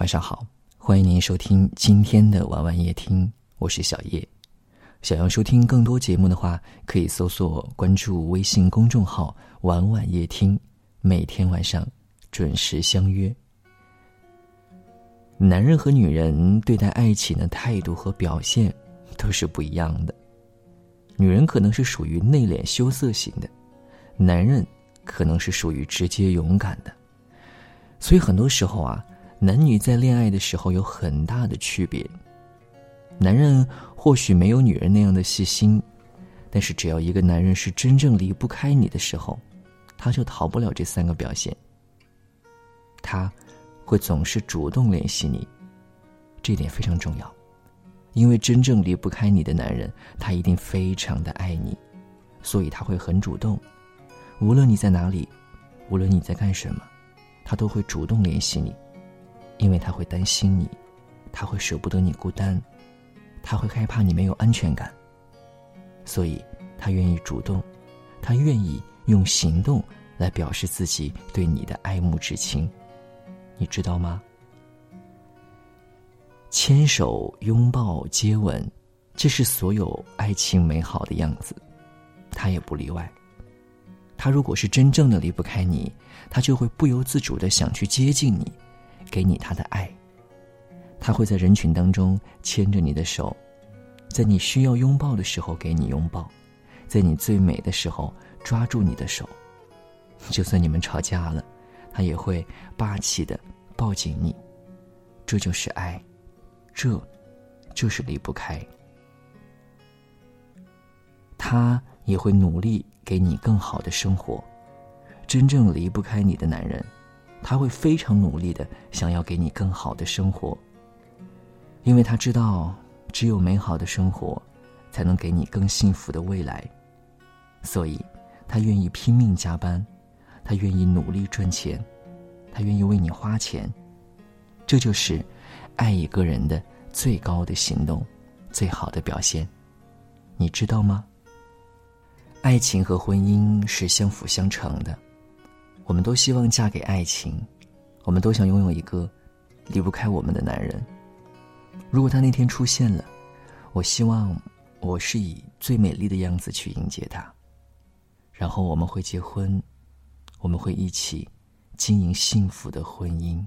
晚上好，欢迎您收听今天的晚晚夜听，我是小叶。想要收听更多节目的话，可以搜索关注微信公众号“晚晚夜听”，每天晚上准时相约。男人和女人对待爱情的态度和表现都是不一样的。女人可能是属于内敛羞涩型的，男人可能是属于直接勇敢的。所以很多时候啊，男女在恋爱的时候有很大的区别。男人或许没有女人那样的细心，但是只要一个男人是真正离不开你的时候，他就逃不了这三个表现。他会总是主动联系你，这点非常重要，因为真正离不开你的男人，他一定非常的爱你，所以他会很主动，无论你在哪里，无论你在干什么，他都会主动联系你，因为他会担心你，他会舍不得你孤单。他会害怕你没有安全感，所以他愿意主动，他愿意用行动来表示自己对你的爱慕之情，你知道吗？牵手、拥抱、接吻，这是所有爱情美好的样子，他也不例外。他如果是真正的离不开你，他就会不由自主的想去接近你，给你他的爱。他会在人群当中牵着你的手，在你需要拥抱的时候给你拥抱，在你最美的时候抓住你的手。就算你们吵架了，他也会霸气的抱紧你。这就是爱，这，就是离不开。他也会努力给你更好的生活。真正离不开你的男人，他会非常努力的想要给你更好的生活。因为他知道，只有美好的生活，才能给你更幸福的未来，所以，他愿意拼命加班，他愿意努力赚钱，他愿意为你花钱，这就是爱一个人的最高的行动，最好的表现，你知道吗？爱情和婚姻是相辅相成的，我们都希望嫁给爱情，我们都想拥有一个离不开我们的男人。如果他那天出现了，我希望我是以最美丽的样子去迎接他，然后我们会结婚，我们会一起经营幸福的婚姻。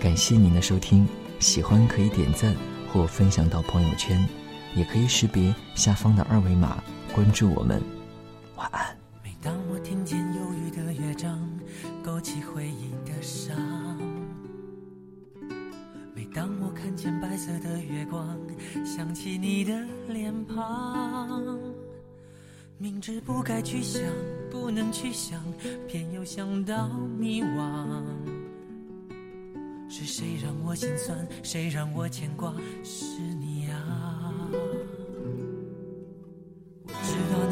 感谢您的收听，喜欢可以点赞或分享到朋友圈，也可以识别下方的二维码关注我们。晚安。每当我听见忧郁的乐章。勾起回忆的伤。每当我看见白色的月光，想起你的脸庞。明知不该去想，不能去想，偏又想到迷惘。是谁让我心酸？谁让我牵挂？是你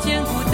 坚固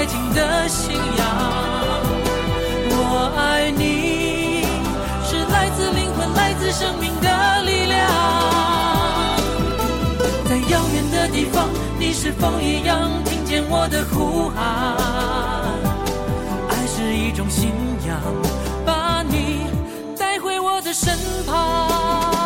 爱情的信仰。我爱你是来自灵魂，来自生命的力量。在遥远的地方，你是否一样听见我的呼喊？爱是一种信仰，把你带回我的身旁。